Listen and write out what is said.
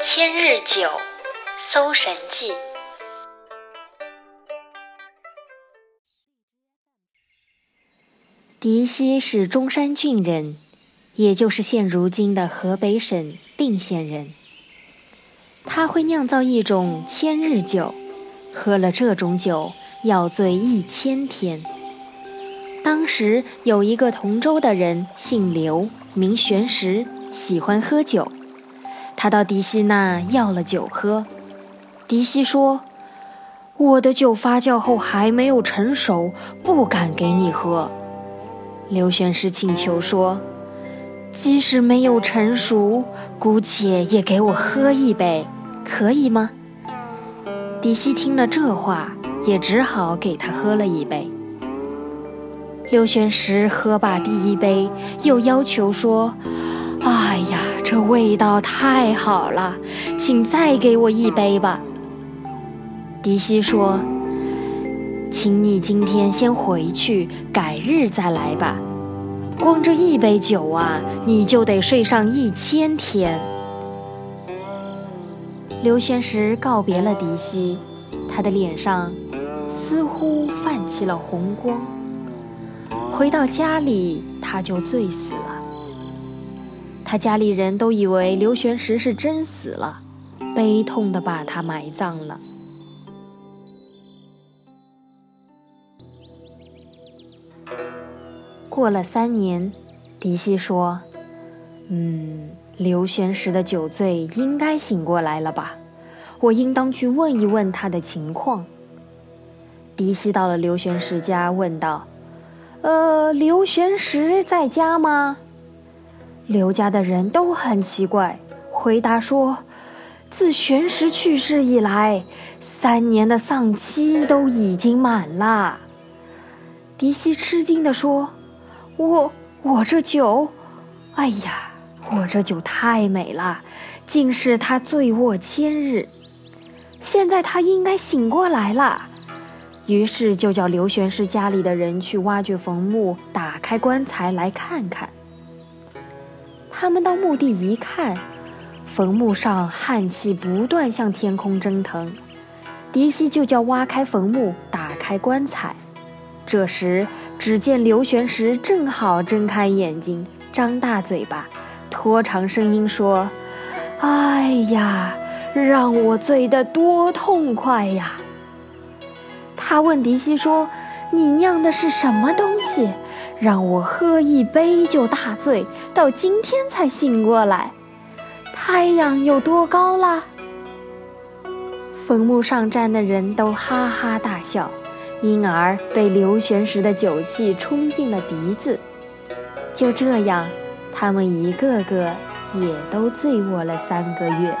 千日酒，《搜神记》。狄希是中山郡人，也就是现如今的河北省定县人。他会酿造一种千日酒，喝了这种酒要醉一千天。当时有一个同州的人，姓刘，名玄石，喜欢喝酒。他到狄希那要了酒喝，狄希说：“我的酒发酵后还没有成熟，不敢给你喝。”刘玄石请求说：“即使没有成熟，姑且也给我喝一杯，可以吗？”狄希听了这话，也只好给他喝了一杯。刘玄石喝罢第一杯，又要求说：“哎呀，这味道太好了，请再给我一杯吧。”狄西说。请你今天先回去，改日再来吧。光这一杯酒啊，你就得睡上一千天。刘玄石告别了狄西，他的脸上似乎泛起了红光。回到家里，他就醉死了。他家里人都以为刘玄石是真死了，悲痛的把他埋葬了。过了三年，狄希说：“嗯，刘玄石的酒醉应该醒过来了吧？我应当去问一问他的情况。”狄希到了刘玄石家，问道：“呃，刘玄石在家吗？”刘家的人都很奇怪，回答说：“自玄石去世以来，三年的丧期都已经满了。”狄希吃惊地说。我我这酒，哎呀，我这酒太美了，竟是他醉卧千日。现在他应该醒过来了，于是就叫刘玄石家里的人去挖掘坟墓，打开棺材来看看。他们到墓地一看，坟墓上汗气不断向天空蒸腾。狄希就叫挖开坟墓，打开棺材。这时。只见刘玄石正好睁开眼睛，张大嘴巴，拖长声音说：“哎呀，让我醉得多痛快呀！”他问狄西说：“你酿的是什么东西，让我喝一杯就大醉，到今天才醒过来？太阳有多高啦？”坟墓上站的人都哈哈大笑。因而被刘玄石的酒气冲进了鼻子，就这样，他们一个个也都醉卧了三个月。